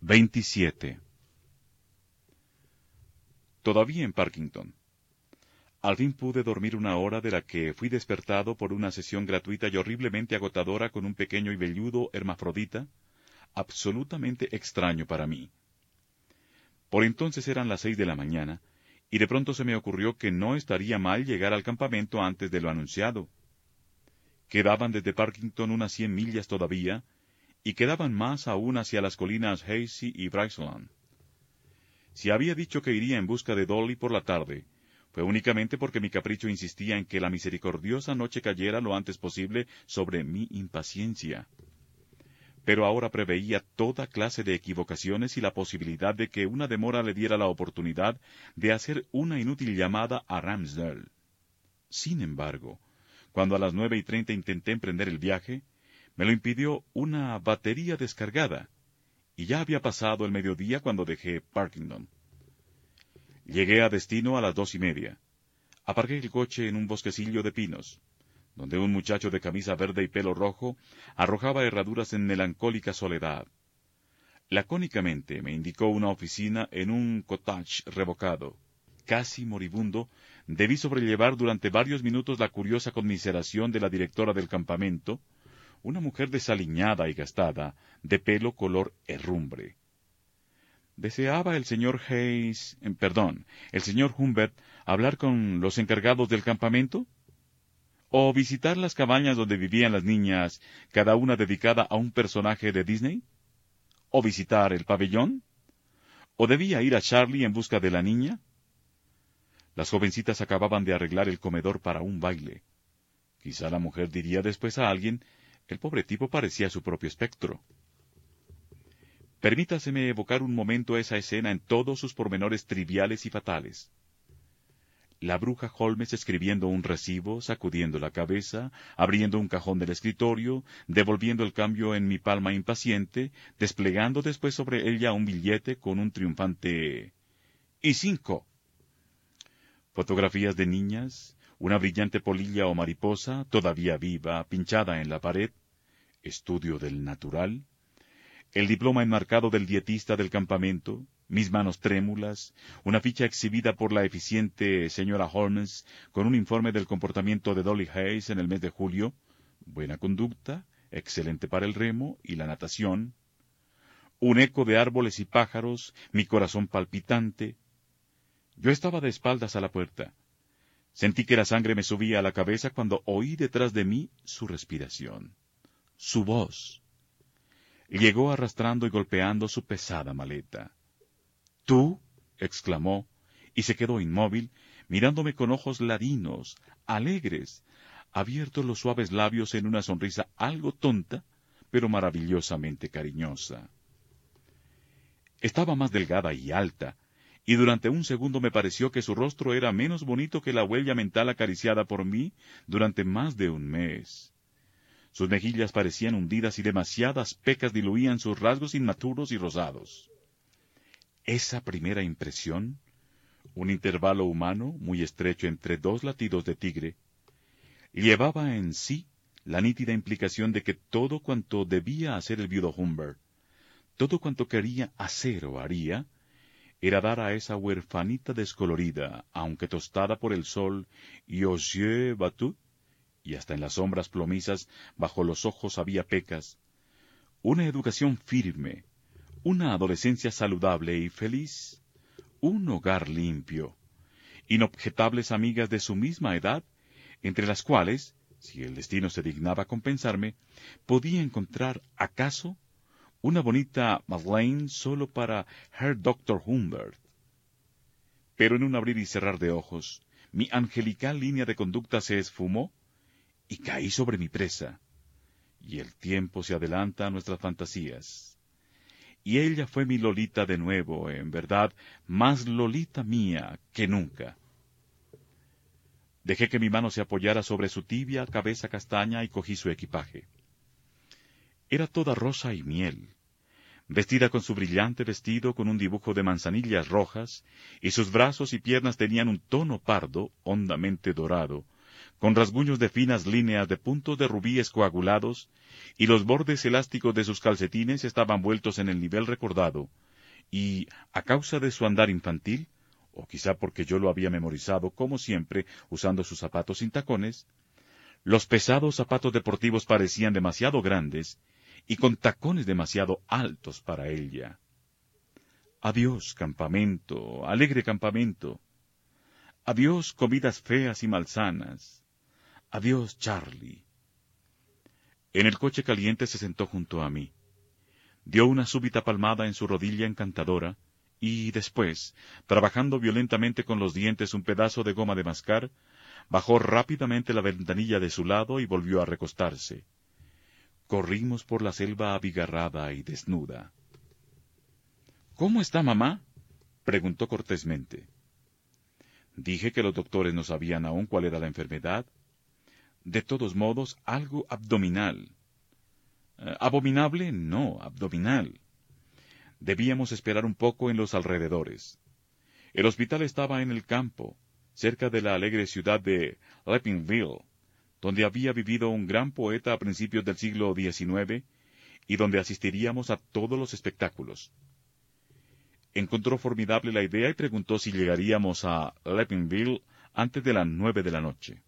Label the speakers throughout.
Speaker 1: 27. Todavía en Parkington. Al fin pude dormir una hora de la que fui despertado por una sesión gratuita y horriblemente agotadora con un pequeño y velludo hermafrodita, absolutamente extraño para mí. Por entonces eran las seis de la mañana, y de pronto se me ocurrió que no estaría mal llegar al campamento antes de lo anunciado. Quedaban desde Parkington unas cien millas todavía, y quedaban más aún hacia las colinas Hazy y Bryceland. Si había dicho que iría en busca de Dolly por la tarde, fue únicamente porque mi capricho insistía en que la misericordiosa noche cayera lo antes posible sobre mi impaciencia. Pero ahora preveía toda clase de equivocaciones y la posibilidad de que una demora le diera la oportunidad de hacer una inútil llamada a Ramsdale. Sin embargo, cuando a las nueve y treinta intenté emprender el viaje, me lo impidió una batería descargada, y ya había pasado el mediodía cuando dejé Parkington. Llegué a destino a las dos y media. Aparqué el coche en un bosquecillo de pinos, donde un muchacho de camisa verde y pelo rojo arrojaba herraduras en melancólica soledad. Lacónicamente me indicó una oficina en un cottage revocado. Casi moribundo, debí sobrellevar durante varios minutos la curiosa conmiseración de la directora del campamento, una mujer desaliñada y gastada, de pelo color herrumbre. ¿Deseaba el señor Hayes, eh, perdón, el señor Humbert, hablar con los encargados del campamento? ¿O visitar las cabañas donde vivían las niñas, cada una dedicada a un personaje de Disney? ¿O visitar el pabellón? ¿O debía ir a Charlie en busca de la niña? Las jovencitas acababan de arreglar el comedor para un baile. Quizá la mujer diría después a alguien el pobre tipo parecía su propio espectro. Permítaseme evocar un momento esa escena en todos sus pormenores triviales y fatales. La bruja Holmes escribiendo un recibo, sacudiendo la cabeza, abriendo un cajón del escritorio, devolviendo el cambio en mi palma impaciente, desplegando después sobre ella un billete con un triunfante y cinco. Fotografías de niñas, una brillante polilla o mariposa, todavía viva, pinchada en la pared, estudio del natural, el diploma enmarcado del dietista del campamento, mis manos trémulas, una ficha exhibida por la eficiente señora Holmes con un informe del comportamiento de Dolly Hayes en el mes de julio, buena conducta, excelente para el remo y la natación, un eco de árboles y pájaros, mi corazón palpitante. Yo estaba de espaldas a la puerta. Sentí que la sangre me subía a la cabeza cuando oí detrás de mí su respiración, su voz. Llegó arrastrando y golpeando su pesada maleta. ¿Tú? exclamó, y se quedó inmóvil, mirándome con ojos ladinos, alegres, abiertos los suaves labios en una sonrisa algo tonta, pero maravillosamente cariñosa. Estaba más delgada y alta, y durante un segundo me pareció que su rostro era menos bonito que la huella mental acariciada por mí durante más de un mes. Sus mejillas parecían hundidas y demasiadas pecas diluían sus rasgos inmaturos y rosados. Esa primera impresión, un intervalo humano muy estrecho entre dos latidos de tigre, llevaba en sí la nítida implicación de que todo cuanto debía hacer el viudo Humbert, todo cuanto quería hacer o haría, era dar a esa huerfanita descolorida, aunque tostada por el sol, y aux yeux battus, y hasta en las sombras plomizas bajo los ojos había pecas, una educación firme, una adolescencia saludable y feliz, un hogar limpio, inobjetables amigas de su misma edad, entre las cuales, si el destino se dignaba compensarme, podía encontrar, acaso, una bonita Madeleine solo para Herr Dr. Humbert. Pero en un abrir y cerrar de ojos, mi angelical línea de conducta se esfumó y caí sobre mi presa. Y el tiempo se adelanta a nuestras fantasías. y ella fue mi Lolita de nuevo, en verdad, más Lolita mía que nunca. Dejé que mi mano se apoyara sobre su tibia cabeza castaña y cogí su equipaje. Era toda rosa y miel, vestida con su brillante vestido con un dibujo de manzanillas rojas, y sus brazos y piernas tenían un tono pardo, hondamente dorado, con rasguños de finas líneas de puntos de rubíes coagulados, y los bordes elásticos de sus calcetines estaban vueltos en el nivel recordado, y, a causa de su andar infantil, o quizá porque yo lo había memorizado, como siempre, usando sus zapatos sin tacones, los pesados zapatos deportivos parecían demasiado grandes y con tacones demasiado altos para ella. Adiós, campamento, alegre campamento. Adiós, comidas feas y malsanas. Adiós, Charlie. En el coche caliente se sentó junto a mí. Dio una súbita palmada en su rodilla encantadora y después, trabajando violentamente con los dientes un pedazo de goma de mascar, bajó rápidamente la ventanilla de su lado y volvió a recostarse. Corrimos por la selva abigarrada y desnuda. ¿Cómo está mamá? preguntó cortésmente. Dije que los doctores no sabían aún cuál era la enfermedad de todos modos, algo abdominal. Eh, abominable, no, abdominal. Debíamos esperar un poco en los alrededores. El hospital estaba en el campo, cerca de la alegre ciudad de Leppingville, donde había vivido un gran poeta a principios del siglo XIX y donde asistiríamos a todos los espectáculos. Encontró formidable la idea y preguntó si llegaríamos a Leppingville antes de las nueve de la noche.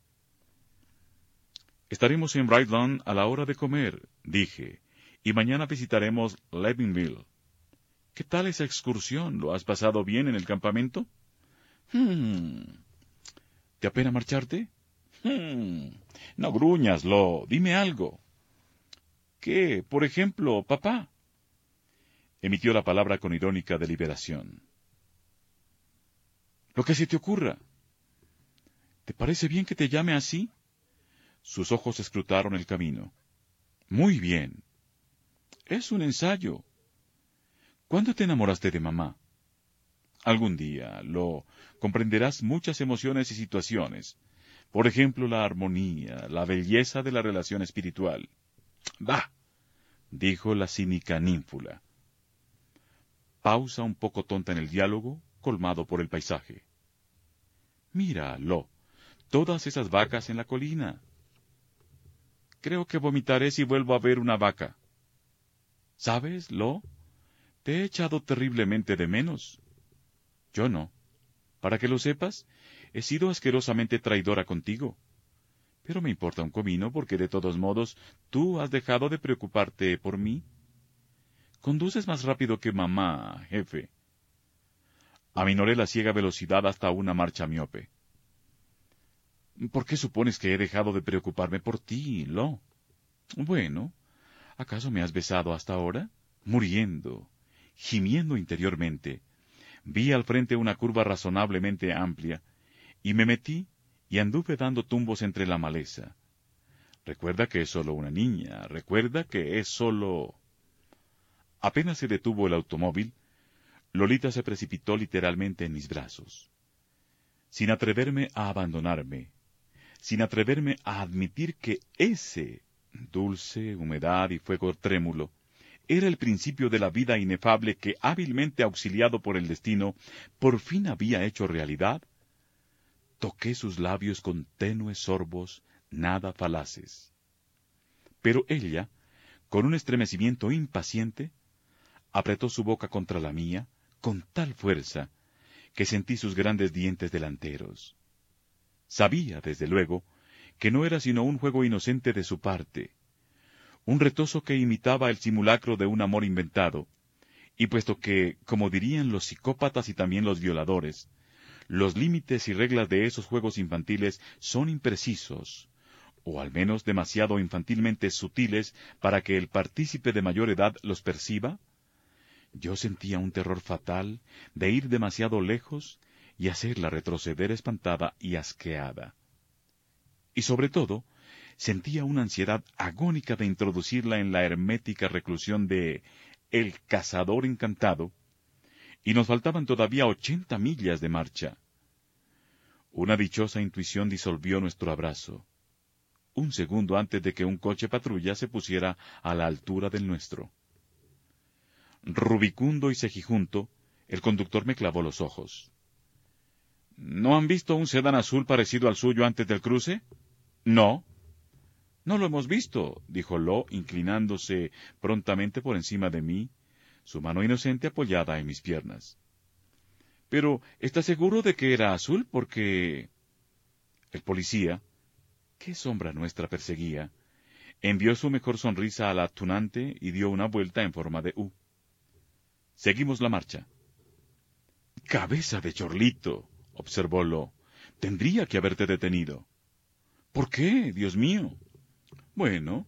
Speaker 1: Estaremos en Brightland a la hora de comer, dije, y mañana visitaremos Levinville. ¿Qué tal esa excursión? ¿Lo has pasado bien en el campamento? Hmm. ¿Te apena marcharte? Hmm. No gruñas, Lo. Dime algo. ¿Qué? Por ejemplo, papá. Emitió la palabra con irónica deliberación. Lo que se te ocurra. ¿Te parece bien que te llame así? Sus ojos escrutaron el camino. Muy bien. Es un ensayo. ¿Cuándo te enamoraste de mamá? Algún día lo comprenderás muchas emociones y situaciones. Por ejemplo, la armonía, la belleza de la relación espiritual. Bah, dijo la cínica ninfula. Pausa un poco tonta en el diálogo, colmado por el paisaje. Mira, Lo, todas esas vacas en la colina. Creo que vomitaré si vuelvo a ver una vaca. ¿Sabes, Lo? Te he echado terriblemente de menos. Yo no. Para que lo sepas, he sido asquerosamente traidora contigo. Pero me importa un comino porque de todos modos tú has dejado de preocuparte por mí. Conduces más rápido que mamá, jefe. Aminoré la ciega velocidad hasta una marcha miope. ¿Por qué supones que he dejado de preocuparme por ti, Lo? Bueno, ¿acaso me has besado hasta ahora? Muriendo, gimiendo interiormente, vi al frente una curva razonablemente amplia, y me metí y anduve dando tumbos entre la maleza. Recuerda que es solo una niña, recuerda que es solo... Apenas se detuvo el automóvil, Lolita se precipitó literalmente en mis brazos. Sin atreverme a abandonarme, sin atreverme a admitir que ese dulce, humedad y fuego trémulo, era el principio de la vida inefable que, hábilmente auxiliado por el destino, por fin había hecho realidad, toqué sus labios con tenues sorbos, nada falaces. Pero ella, con un estremecimiento impaciente, apretó su boca contra la mía, con tal fuerza, que sentí sus grandes dientes delanteros. Sabía, desde luego, que no era sino un juego inocente de su parte, un retoso que imitaba el simulacro de un amor inventado, y puesto que, como dirían los psicópatas y también los violadores, los límites y reglas de esos juegos infantiles son imprecisos, o al menos demasiado infantilmente sutiles para que el partícipe de mayor edad los perciba, yo sentía un terror fatal de ir demasiado lejos y hacerla retroceder espantada y asqueada. Y sobre todo, sentía una ansiedad agónica de introducirla en la hermética reclusión de El Cazador Encantado, y nos faltaban todavía ochenta millas de marcha. Una dichosa intuición disolvió nuestro abrazo, un segundo antes de que un coche patrulla se pusiera a la altura del nuestro. Rubicundo y cejijunto, el conductor me clavó los ojos. ¿No han visto un sedán azul parecido al suyo antes del cruce? No. No lo hemos visto, dijo Lo, inclinándose prontamente por encima de mí, su mano inocente apoyada en mis piernas. Pero, ¿está seguro de que era azul? Porque... El policía, qué sombra nuestra perseguía, envió su mejor sonrisa a la tunante y dio una vuelta en forma de U. Seguimos la marcha. Cabeza de chorlito, observó Lo. Tendría que haberte detenido. ¿Por qué, Dios mío? Bueno,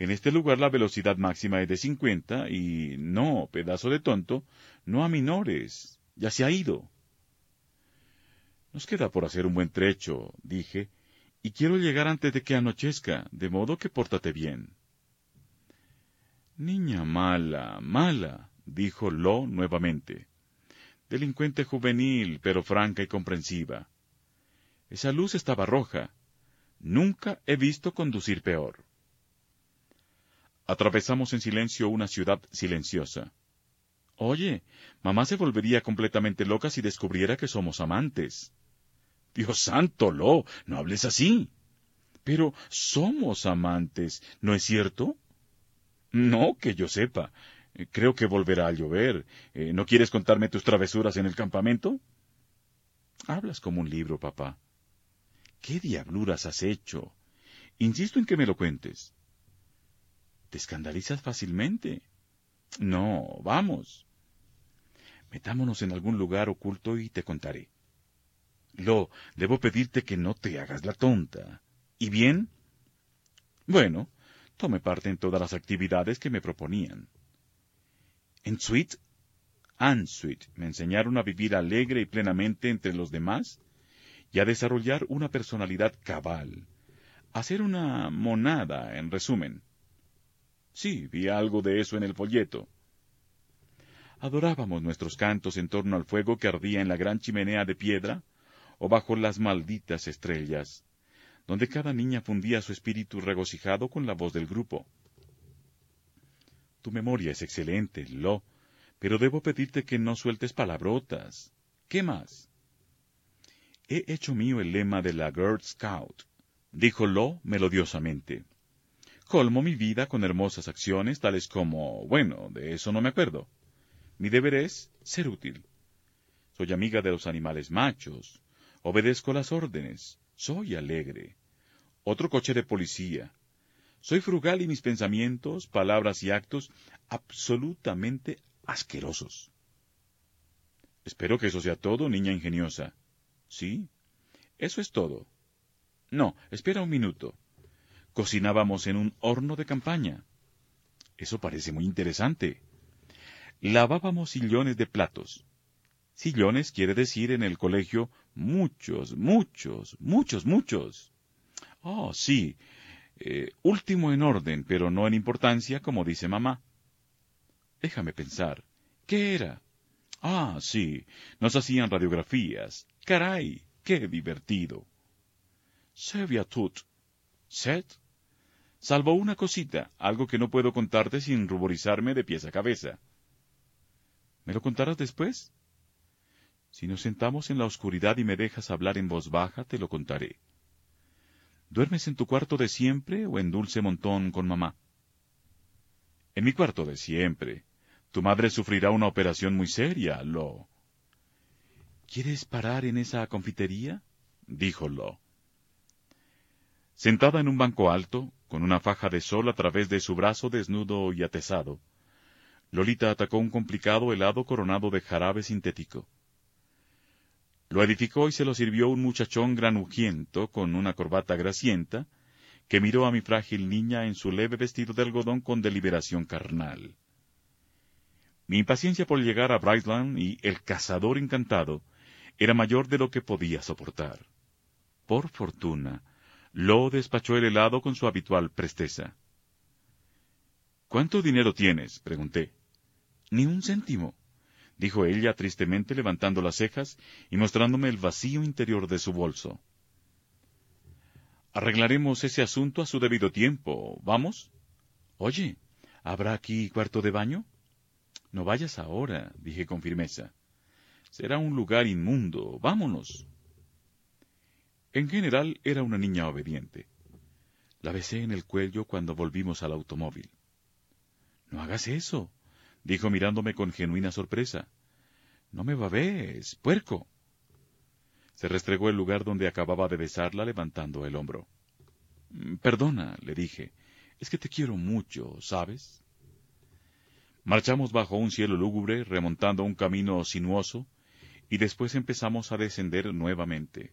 Speaker 1: en este lugar la velocidad máxima es de cincuenta y no, pedazo de tonto, no a minores. Ya se ha ido. Nos queda por hacer un buen trecho, dije, y quiero llegar antes de que anochezca, de modo que pórtate bien. Niña mala, mala, dijo Lo nuevamente. Delincuente juvenil, pero franca y comprensiva. Esa luz estaba roja. Nunca he visto conducir peor. Atravesamos en silencio una ciudad silenciosa. Oye, mamá se volvería completamente loca si descubriera que somos amantes. Dios santo, Lo, no hables así. Pero somos amantes, ¿no es cierto? No, que yo sepa. Creo que volverá a llover. Eh, ¿No quieres contarme tus travesuras en el campamento? Hablas como un libro, papá. ¿Qué diabluras has hecho? Insisto en que me lo cuentes. Te escandalizas fácilmente. No, vamos. Metámonos en algún lugar oculto y te contaré. Lo, debo pedirte que no te hagas la tonta. ¿Y bien? Bueno, tome parte en todas las actividades que me proponían. En Sweet, and Sweet, me enseñaron a vivir alegre y plenamente entre los demás y a desarrollar una personalidad cabal, a ser una monada, en resumen. Sí, vi algo de eso en el folleto. Adorábamos nuestros cantos en torno al fuego que ardía en la gran chimenea de piedra o bajo las malditas estrellas, donde cada niña fundía su espíritu regocijado con la voz del grupo. Tu memoria es excelente, Lo, pero debo pedirte que no sueltes palabrotas. ¿Qué más? He hecho mío el lema de la Girl Scout, dijo Lo melodiosamente. Colmo mi vida con hermosas acciones tales como, bueno, de eso no me acuerdo. Mi deber es ser útil. Soy amiga de los animales machos. Obedezco las órdenes. Soy alegre. Otro coche de policía. Soy frugal y mis pensamientos, palabras y actos absolutamente asquerosos. Espero que eso sea todo, niña ingeniosa. Sí, eso es todo. No, espera un minuto. Cocinábamos en un horno de campaña. Eso parece muy interesante lavábamos sillones de platos. Sillones quiere decir en el colegio muchos, muchos, muchos, muchos. Oh, sí. Eh, último en orden, pero no en importancia, como dice mamá. Déjame pensar. ¿Qué era? Ah, sí. Nos hacían radiografías. Caray, qué divertido. Tut. Set. Salvo una cosita, algo que no puedo contarte sin ruborizarme de pies a cabeza. ¿Me lo contarás después? Si nos sentamos en la oscuridad y me dejas hablar en voz baja, te lo contaré. ¿Duermes en tu cuarto de siempre o en dulce montón con mamá? En mi cuarto de siempre. Tu madre sufrirá una operación muy seria, Lo. ¿Quieres parar en esa confitería? dijo Lo. Sentada en un banco alto, con una faja de sol a través de su brazo desnudo y atesado, Lolita atacó un complicado helado coronado de jarabe sintético. Lo edificó y se lo sirvió un muchachón granujiento con una corbata grasienta, que miró a mi frágil niña en su leve vestido de algodón con deliberación carnal. Mi impaciencia por llegar a Brightland y el cazador encantado era mayor de lo que podía soportar. Por fortuna, Lo despachó el helado con su habitual presteza. ¿Cuánto dinero tienes? pregunté. Ni un céntimo, dijo ella tristemente levantando las cejas y mostrándome el vacío interior de su bolso. Arreglaremos ese asunto a su debido tiempo. ¿Vamos? Oye, ¿habrá aquí cuarto de baño? No vayas ahora, dije con firmeza. Será un lugar inmundo. Vámonos. En general era una niña obediente. La besé en el cuello cuando volvimos al automóvil. No hagas eso, dijo mirándome con genuina sorpresa. No me babes, puerco. Se restregó el lugar donde acababa de besarla levantando el hombro. Mm, perdona, le dije, es que te quiero mucho, ¿sabes? Marchamos bajo un cielo lúgubre, remontando un camino sinuoso, y después empezamos a descender nuevamente.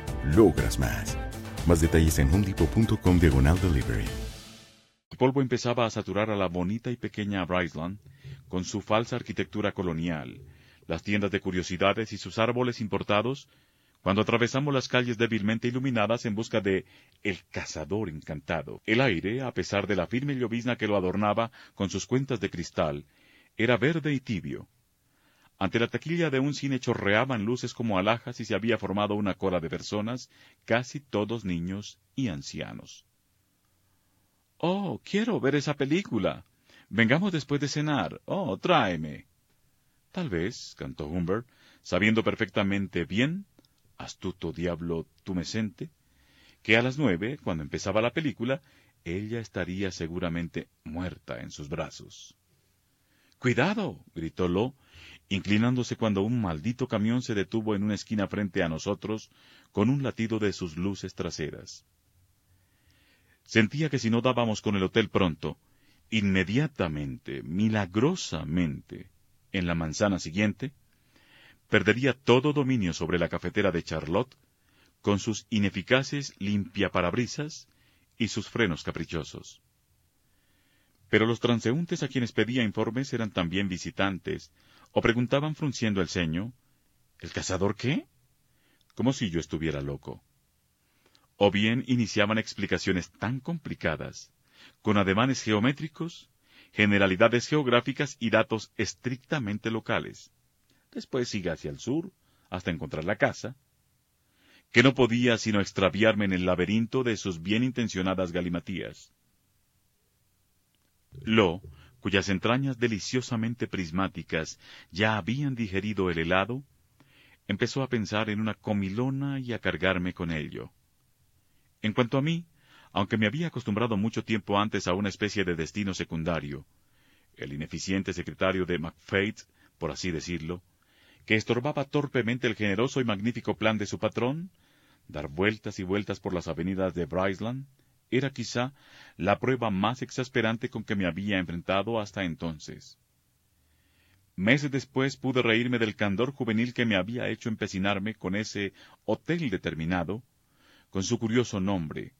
Speaker 2: logras más. Más detalles en homedepot.com diagonal delivery.
Speaker 1: El polvo empezaba a saturar a la bonita y pequeña Bryceland con su falsa arquitectura colonial, las tiendas de curiosidades y sus árboles importados, cuando atravesamos las calles débilmente iluminadas en busca de El Cazador Encantado. El aire, a pesar de la firme llovizna que lo adornaba con sus cuentas de cristal, era verde y tibio. Ante la taquilla de un cine chorreaban luces como alhajas y se había formado una cola de personas, casi todos niños y ancianos. Oh, quiero ver esa película, Vengamos después de cenar. Oh, tráeme. Tal vez, cantó Humbert, sabiendo perfectamente bien, astuto diablo tumescente, que a las nueve, cuando empezaba la película, ella estaría seguramente muerta en sus brazos. Cuidado, gritó Lo, inclinándose cuando un maldito camión se detuvo en una esquina frente a nosotros con un latido de sus luces traseras. Sentía que si no dábamos con el hotel pronto, inmediatamente, milagrosamente, en la manzana siguiente, perdería todo dominio sobre la cafetera de Charlotte, con sus ineficaces limpiaparabrisas y sus frenos caprichosos. Pero los transeúntes a quienes pedía informes eran también visitantes, o preguntaban frunciendo el ceño, ¿El cazador qué? como si yo estuviera loco. O bien iniciaban explicaciones tan complicadas con ademanes geométricos, generalidades geográficas y datos estrictamente locales. Después sigue hacia el sur, hasta encontrar la casa, que no podía sino extraviarme en el laberinto de sus bien intencionadas galimatías. Lo, cuyas entrañas deliciosamente prismáticas ya habían digerido el helado, empezó a pensar en una comilona y a cargarme con ello. En cuanto a mí, aunque me había acostumbrado mucho tiempo antes a una especie de destino secundario, el ineficiente secretario de McFate, por así decirlo, que estorbaba torpemente el generoso y magnífico plan de su patrón, dar vueltas y vueltas por las avenidas de era quizá la prueba más exasperante con que me había enfrentado hasta entonces. Meses después pude reírme del candor juvenil que me había hecho empecinarme con ese hotel determinado, con su curioso nombre,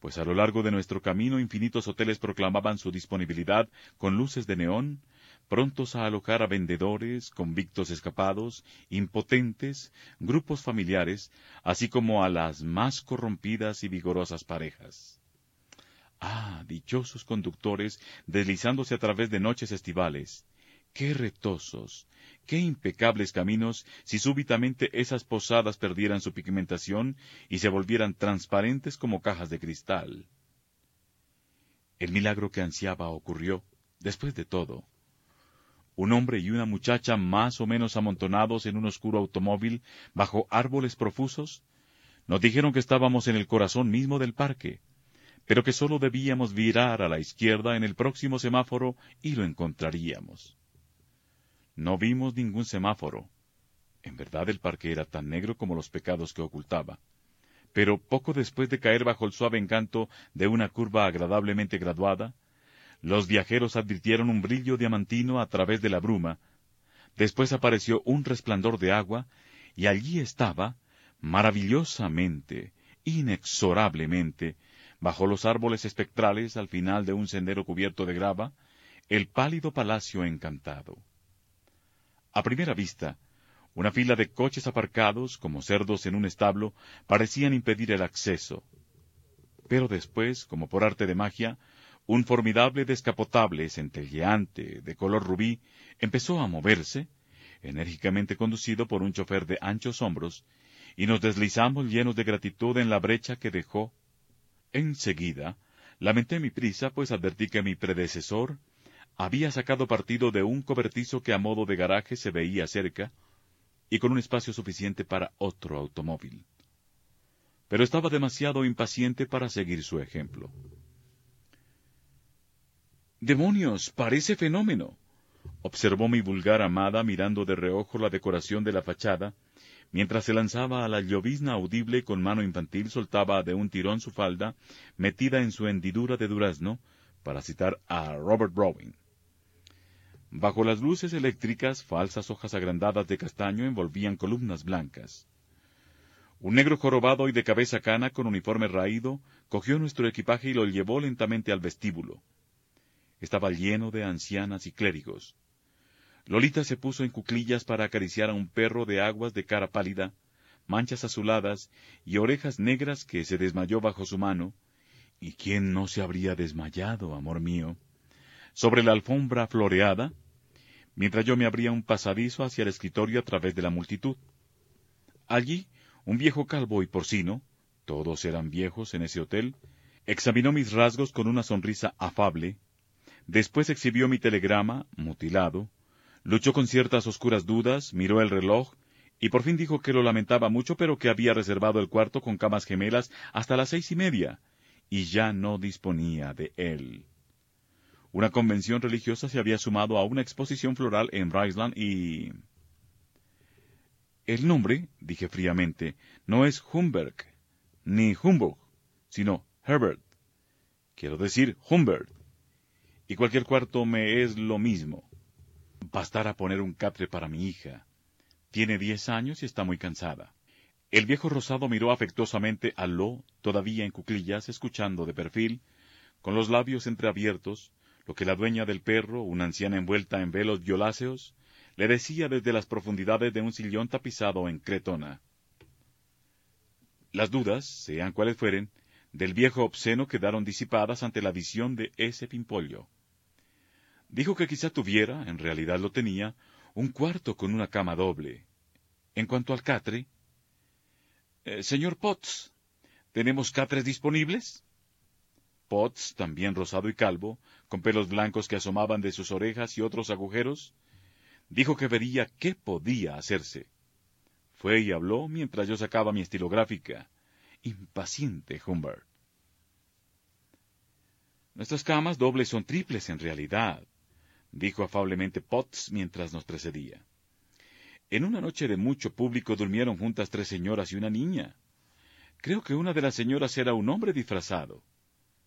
Speaker 1: pues a lo largo de nuestro camino infinitos hoteles proclamaban su disponibilidad con luces de neón, prontos a alojar a vendedores, convictos escapados, impotentes, grupos familiares, así como a las más corrompidas y vigorosas parejas. Ah, dichosos conductores, deslizándose a través de noches estivales, qué retosos, qué impecables caminos si súbitamente esas posadas perdieran su pigmentación y se volvieran transparentes como cajas de cristal. El milagro que ansiaba ocurrió, después de todo. Un hombre y una muchacha más o menos amontonados en un oscuro automóvil bajo árboles profusos, nos dijeron que estábamos en el corazón mismo del parque, pero que sólo debíamos virar a la izquierda en el próximo semáforo y lo encontraríamos. No vimos ningún semáforo. En verdad el parque era tan negro como los pecados que ocultaba. Pero poco después de caer bajo el suave encanto de una curva agradablemente graduada, los viajeros advirtieron un brillo diamantino a través de la bruma, después apareció un resplandor de agua, y allí estaba, maravillosamente, inexorablemente, bajo los árboles espectrales al final de un sendero cubierto de grava, el pálido palacio encantado. A primera vista, una fila de coches aparcados, como cerdos en un establo, parecían impedir el acceso. Pero después, como por arte de magia, un formidable descapotable centelleante de color rubí empezó a moverse, enérgicamente conducido por un chofer de anchos hombros, y nos deslizamos llenos de gratitud en la brecha que dejó. Enseguida, lamenté mi prisa, pues advertí que mi predecesor había sacado partido de un cobertizo que a modo de garaje se veía cerca, y con un espacio suficiente para otro automóvil. Pero estaba demasiado impaciente para seguir su ejemplo. ¡Demonios! Parece fenómeno. observó mi vulgar amada mirando de reojo la decoración de la fachada, mientras se lanzaba a la llovizna audible con mano infantil soltaba de un tirón su falda, metida en su hendidura de durazno, para citar a Robert Browning. Bajo las luces eléctricas, falsas hojas agrandadas de castaño envolvían columnas blancas. Un negro jorobado y de cabeza cana con uniforme raído cogió nuestro equipaje y lo llevó lentamente al vestíbulo. Estaba lleno de ancianas y clérigos. Lolita se puso en cuclillas para acariciar a un perro de aguas de cara pálida, manchas azuladas y orejas negras que se desmayó bajo su mano. ¿Y quién no se habría desmayado, amor mío? Sobre la alfombra floreada, mientras yo me abría un pasadizo hacia el escritorio a través de la multitud. Allí, un viejo calvo y porcino, todos eran viejos en ese hotel, examinó mis rasgos con una sonrisa afable, después exhibió mi telegrama, mutilado, Luchó con ciertas oscuras dudas, miró el reloj, y por fin dijo que lo lamentaba mucho, pero que había reservado el cuarto con camas gemelas hasta las seis y media, y ya no disponía de él. Una convención religiosa se había sumado a una exposición floral en Bryceland y... El nombre, dije fríamente, no es Humberg, ni Humbug, sino Herbert. Quiero decir Humbert. Y cualquier cuarto me es lo mismo. Bastará poner un catre para mi hija. Tiene diez años y está muy cansada. El viejo rosado miró afectuosamente a Lo, todavía en cuclillas, escuchando de perfil, con los labios entreabiertos, lo que la dueña del perro, una anciana envuelta en velos violáceos, le decía desde las profundidades de un sillón tapizado en cretona. Las dudas, sean cuales fueren, del viejo obsceno quedaron disipadas ante la visión de ese pimpollo. Dijo que quizá tuviera, en realidad lo tenía, un cuarto con una cama doble. En cuanto al catre, eh, señor Potts, ¿tenemos catres disponibles? Potts, también rosado y calvo, con pelos blancos que asomaban de sus orejas y otros agujeros, dijo que vería qué podía hacerse. Fue y habló mientras yo sacaba mi estilográfica. Impaciente Humbert. Nuestras camas dobles son triples en realidad, dijo afablemente Potts mientras nos precedía. En una noche de mucho público durmieron juntas tres señoras y una niña. Creo que una de las señoras era un hombre disfrazado.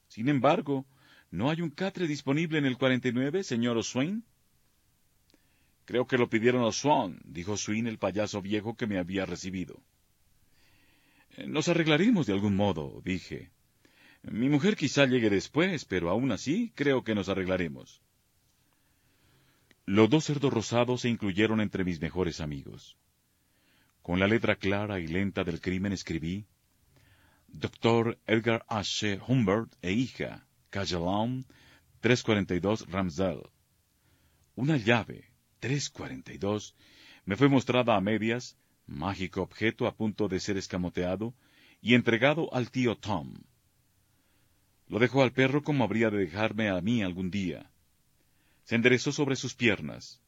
Speaker 1: Sin embargo, ¿no hay un catre disponible en el 49, señor Swain? Creo que lo pidieron a Swan, dijo Swain, el payaso viejo que me había recibido. Eh, nos arreglaremos de algún modo, dije. Mi mujer quizá llegue después, pero aún así creo que nos arreglaremos. Los dos cerdos rosados se incluyeron entre mis mejores amigos. Con la letra clara y lenta del crimen escribí Doctor Edgar H. Humbert e hija, Cajalon, 342 Ramsdale. Una llave, 342, me fue mostrada a medias, mágico objeto a punto de ser escamoteado, y entregado al tío Tom. Lo dejó al perro como habría de dejarme a mí algún día, se enderezó sobre sus piernas.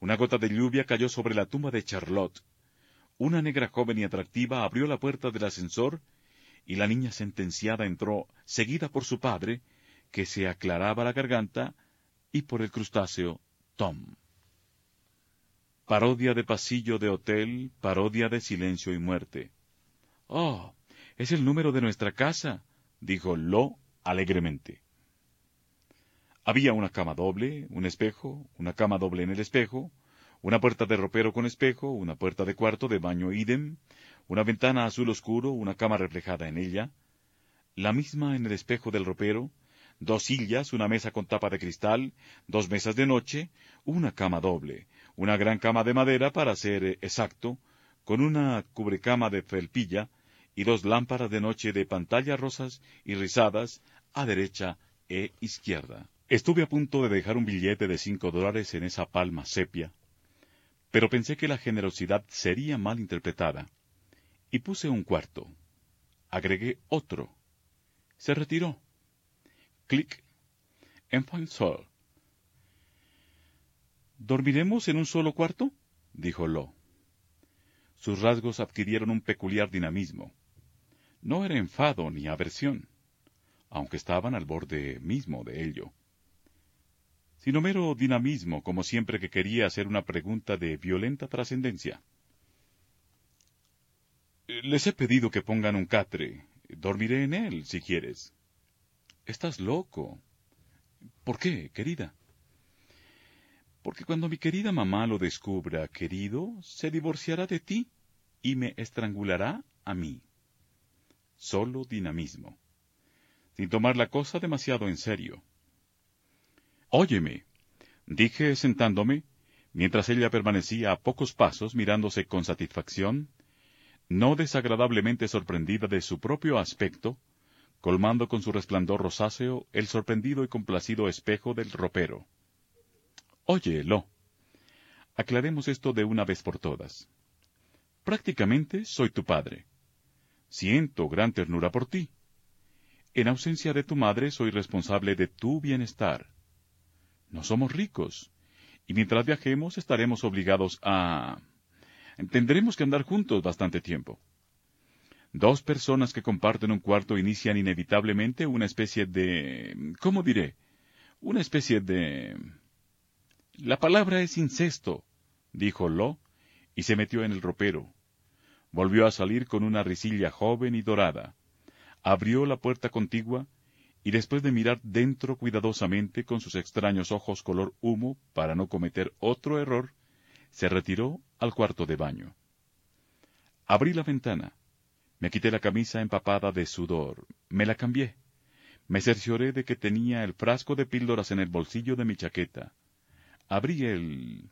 Speaker 1: Una gota de lluvia cayó sobre la tumba de Charlotte. Una negra joven y atractiva abrió la puerta del ascensor y la niña sentenciada entró, seguida por su padre, que se aclaraba la garganta, y por el crustáceo Tom. Parodia de pasillo de hotel, parodia de silencio y muerte. Oh, es el número de nuestra casa, dijo Lo alegremente. Había una cama doble, un espejo, una cama doble en el espejo, una puerta de ropero con espejo, una puerta de cuarto de baño idem, una ventana azul oscuro, una cama reflejada en ella, la misma en el espejo del ropero, dos sillas, una mesa con tapa de cristal, dos mesas de noche, una cama doble, una gran cama de madera para ser exacto, con una cubrecama de felpilla y dos lámparas de noche de pantallas rosas y rizadas a derecha e izquierda. Estuve a punto de dejar un billete de cinco dólares en esa palma sepia, pero pensé que la generosidad sería mal interpretada, y puse un cuarto. Agregué otro. Se retiró. Clic. En Sol. ¿Dormiremos en un solo cuarto? dijo Lo. Sus rasgos adquirieron un peculiar dinamismo. No era enfado ni aversión, aunque estaban al borde mismo de ello, sino mero dinamismo, como siempre que quería hacer una pregunta de violenta trascendencia. Les he pedido que pongan un catre. Dormiré en él, si quieres. Estás loco. ¿Por qué, querida? Porque cuando mi querida mamá lo descubra, querido, se divorciará de ti y me estrangulará a mí. Solo dinamismo. Sin tomar la cosa demasiado en serio. Óyeme, dije sentándome, mientras ella permanecía a pocos pasos mirándose con satisfacción, no desagradablemente sorprendida de su propio aspecto, colmando con su resplandor rosáceo el sorprendido y complacido espejo del ropero. Óyelo. Aclaremos esto de una vez por todas. Prácticamente soy tu padre. Siento gran ternura por ti. En ausencia de tu madre soy responsable de tu bienestar. No somos ricos, y mientras viajemos estaremos obligados a... Tendremos que andar juntos bastante tiempo. Dos personas que comparten un cuarto inician inevitablemente una especie de... ¿Cómo diré? Una especie de... La palabra es incesto, dijo Lo, y se metió en el ropero. Volvió a salir con una risilla joven y dorada. Abrió la puerta contigua, y después de mirar dentro cuidadosamente con sus extraños ojos color humo para no cometer otro error, se retiró al cuarto de baño. Abrí la ventana. Me quité la camisa empapada de sudor. Me la cambié. Me cercioré de que tenía el frasco de píldoras en el bolsillo de mi chaqueta. Abrí el...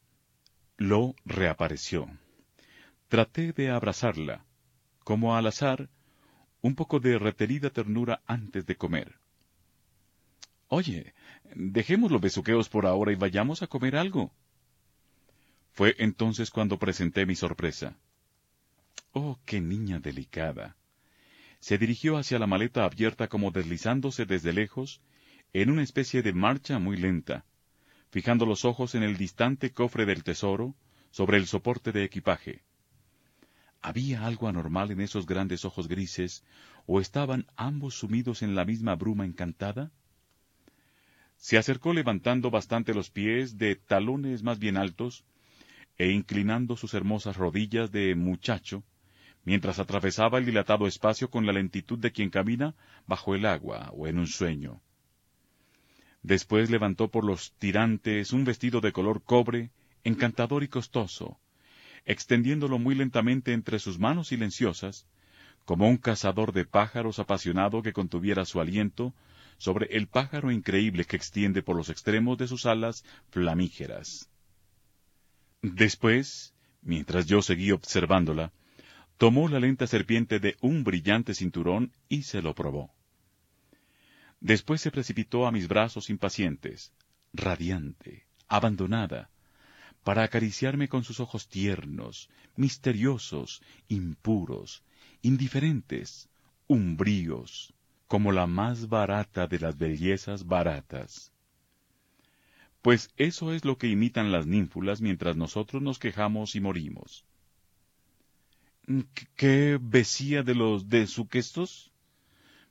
Speaker 1: Lo reapareció. Traté de abrazarla, como al azar, un poco de reterida ternura antes de comer. Oye, dejemos los besuqueos por ahora y vayamos a comer algo. Fue entonces cuando presenté mi sorpresa. Oh, qué niña delicada. Se dirigió hacia la maleta abierta como deslizándose desde lejos, en una especie de marcha muy lenta, fijando los ojos en el distante cofre del tesoro, sobre el soporte de equipaje. ¿Había algo anormal en esos grandes ojos grises, o estaban ambos sumidos en la misma bruma encantada? Se acercó levantando bastante los pies de talones más bien altos, e inclinando sus hermosas rodillas de muchacho, mientras atravesaba el dilatado espacio con la lentitud de quien camina bajo el agua o en un sueño. Después levantó por los tirantes un vestido de color cobre, encantador y costoso, extendiéndolo muy lentamente entre sus manos silenciosas, como un cazador de pájaros apasionado que contuviera su aliento sobre el pájaro increíble que extiende por los extremos de sus alas flamígeras. Después, mientras yo seguí observándola, tomó la lenta serpiente de un brillante cinturón y se lo probó. Después se precipitó a mis brazos impacientes, radiante, abandonada, para acariciarme con sus ojos tiernos, misteriosos, impuros, indiferentes, umbríos, como la más barata de las bellezas baratas. Pues eso es lo que imitan las ninfulas mientras nosotros nos quejamos y morimos. ¿Qué besía de los de suquestos?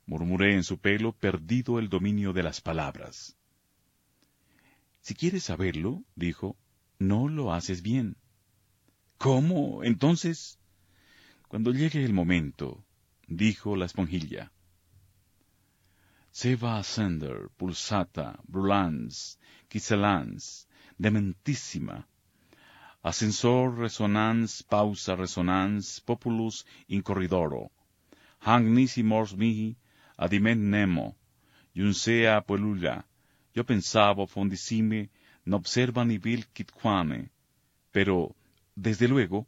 Speaker 1: murmuré en su pelo, perdido el dominio de las palabras. Si quieres saberlo, dijo, no lo haces bien. ¿Cómo? Entonces. Cuando llegue el momento, dijo la esponjilla. Seva Ascender, Pulsata, Brulans, Kiselans, Dementissima, Ascensor Resonans, Pausa Resonans, Populus in Corridoro, Hang nisi mors mihi, adiment nemo, Junsea puelula, yo pensaba fondissime, no observa ni vil quitquame, pero, desde luego,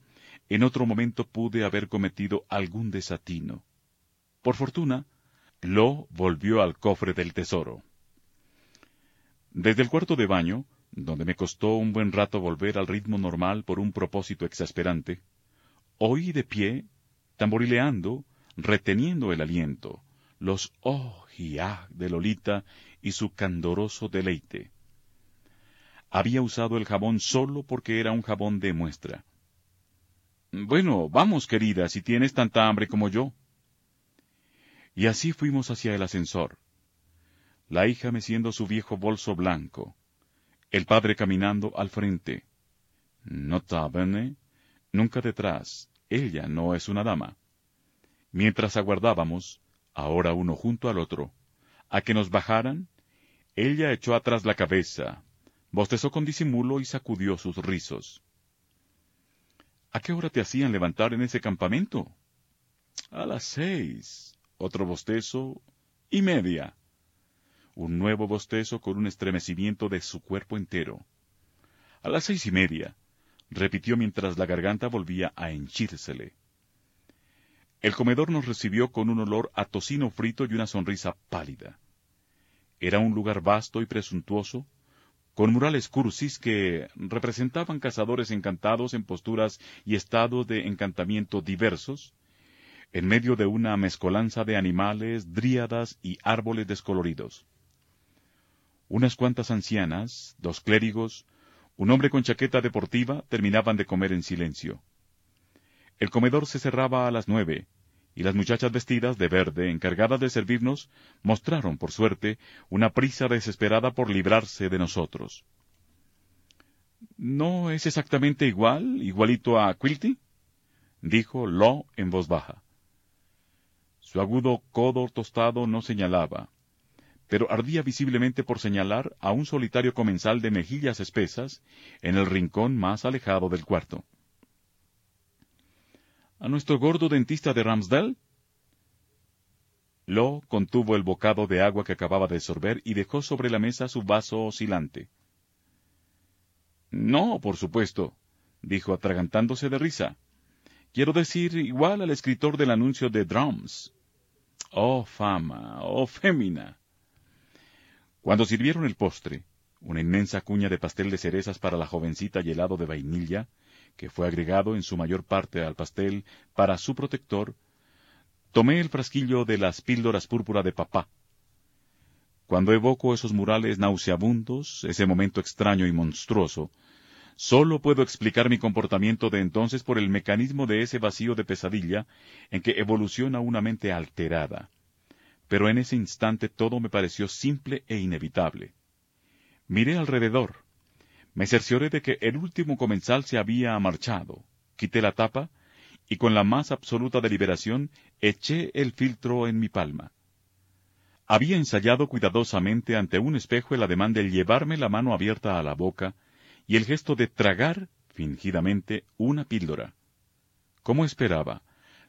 Speaker 1: en otro momento pude haber cometido algún desatino. Por fortuna, Lo volvió al cofre del tesoro. Desde el cuarto de baño, donde me costó un buen rato volver al ritmo normal por un propósito exasperante, oí de pie, tamborileando, reteniendo el aliento, los oh y ah de Lolita y su candoroso deleite. Había usado el jabón solo porque era un jabón de muestra. Bueno, vamos, querida, si tienes tanta hambre como yo. Y así fuimos hacia el ascensor. La hija meciendo su viejo bolso blanco. El padre caminando al frente. Nota bene, nunca detrás. Ella no es una dama. Mientras aguardábamos, ahora uno junto al otro, a que nos bajaran, ella echó atrás la cabeza, bostezó con disimulo y sacudió sus rizos. ¿A qué hora te hacían levantar en ese campamento? A las seis. Otro bostezo y media. Un nuevo bostezo con un estremecimiento de su cuerpo entero. A las seis y media, repitió mientras la garganta volvía a henchírsele. El comedor nos recibió con un olor a tocino frito y una sonrisa pálida. Era un lugar vasto y presuntuoso, con murales cursis que representaban cazadores encantados en posturas y estados de encantamiento diversos, en medio de una mezcolanza de animales, dríadas y árboles descoloridos. Unas cuantas ancianas, dos clérigos, un hombre con chaqueta deportiva terminaban de comer en silencio. El comedor se cerraba a las nueve, y las muchachas vestidas de verde, encargadas de servirnos, mostraron, por suerte, una prisa desesperada por librarse de nosotros. ¿No es exactamente igual, igualito a Quilty? dijo Lo en voz baja. Su agudo codo tostado no señalaba, pero ardía visiblemente por señalar a un solitario comensal de mejillas espesas en el rincón más alejado del cuarto a nuestro gordo dentista de Ramsdale? Lo contuvo el bocado de agua que acababa de sorber y dejó sobre la mesa su vaso oscilante. No, por supuesto, dijo atragantándose de risa. Quiero decir, igual al escritor del anuncio de Drums. Oh fama, oh fémina. Cuando sirvieron el postre, una inmensa cuña de pastel de cerezas para la jovencita y helado de vainilla, que fue agregado en su mayor parte al pastel para su protector, tomé el frasquillo de las píldoras púrpura de papá. Cuando evoco esos murales nauseabundos, ese momento extraño y monstruoso, sólo puedo explicar mi comportamiento de entonces por el mecanismo de ese vacío de pesadilla en que evoluciona una mente alterada. Pero en ese instante todo me pareció simple e inevitable. Miré alrededor, me cercioré de que el último comensal se había marchado. Quité la tapa y con la más absoluta deliberación eché el filtro en mi palma. Había ensayado cuidadosamente ante un espejo el ademán de llevarme la mano abierta a la boca y el gesto de tragar, fingidamente, una píldora. Como esperaba,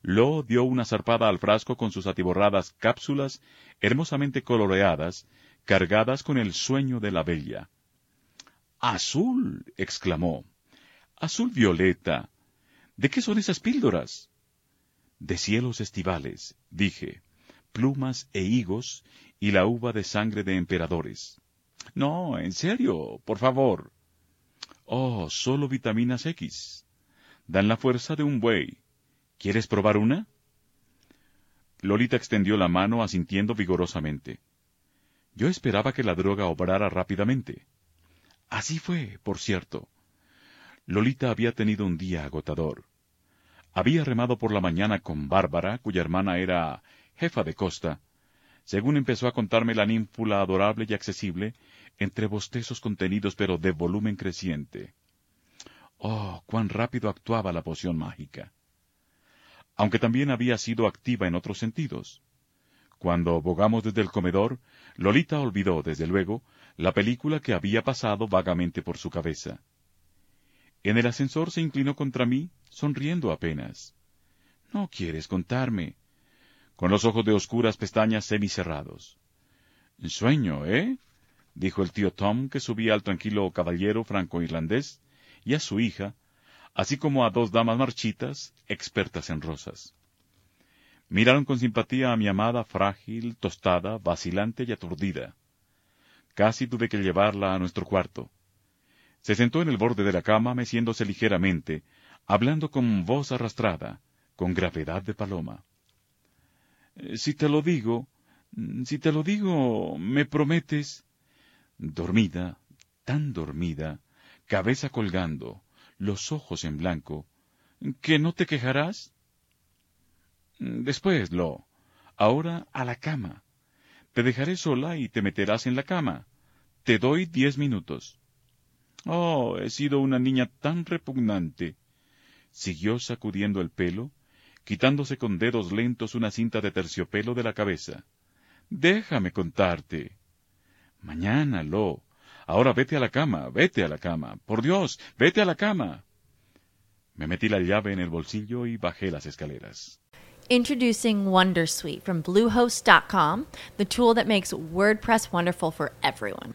Speaker 1: Lo dio una zarpada al frasco con sus atiborradas cápsulas hermosamente coloreadas, cargadas con el sueño de la bella. Azul, exclamó. Azul violeta. ¿De qué son esas píldoras? De cielos estivales, dije, plumas e higos y la uva de sangre de emperadores. No, en serio, por favor. Oh, solo vitaminas X. Dan la fuerza de un buey. ¿Quieres probar una? Lolita extendió la mano asintiendo vigorosamente. Yo esperaba que la droga obrara rápidamente. Así fue, por cierto. Lolita había tenido un día agotador. Había remado por la mañana con Bárbara, cuya hermana era jefa de costa, según empezó a contarme la ninfula adorable y accesible, entre bostezos contenidos pero de volumen creciente. Oh, cuán rápido actuaba la poción mágica. Aunque también había sido activa en otros sentidos. Cuando bogamos desde el comedor, Lolita olvidó, desde luego, la película que había pasado vagamente por su cabeza. En el ascensor se inclinó contra mí, sonriendo apenas. No quieres contarme. Con los ojos de oscuras pestañas semicerrados. Sueño, ¿eh? dijo el tío Tom, que subía al tranquilo caballero franco-irlandés, y a su hija, así como a dos damas marchitas, expertas en rosas. Miraron con simpatía a mi amada frágil, tostada, vacilante y aturdida. Casi tuve que llevarla a nuestro cuarto. Se sentó en el borde de la cama, meciéndose ligeramente, hablando con voz arrastrada, con gravedad de paloma. Eh, si te lo digo, si te lo digo, me prometes. Dormida, tan dormida, cabeza colgando, los ojos en blanco, ¿que no te quejarás? Después, Lo. Ahora a la cama. Te dejaré sola y te meterás en la cama. Te doy diez minutos. Oh, he sido una niña tan repugnante. Siguió sacudiendo el pelo, quitándose con dedos lentos una cinta de terciopelo de la cabeza. Déjame contarte. Mañana, Lo. Ahora vete a la cama, vete a la cama. Por Dios, vete a la cama. Me metí la llave en el bolsillo y bajé las escaleras.
Speaker 3: Introducing Wondersuite from Bluehost.com, the tool that makes WordPress wonderful for everyone.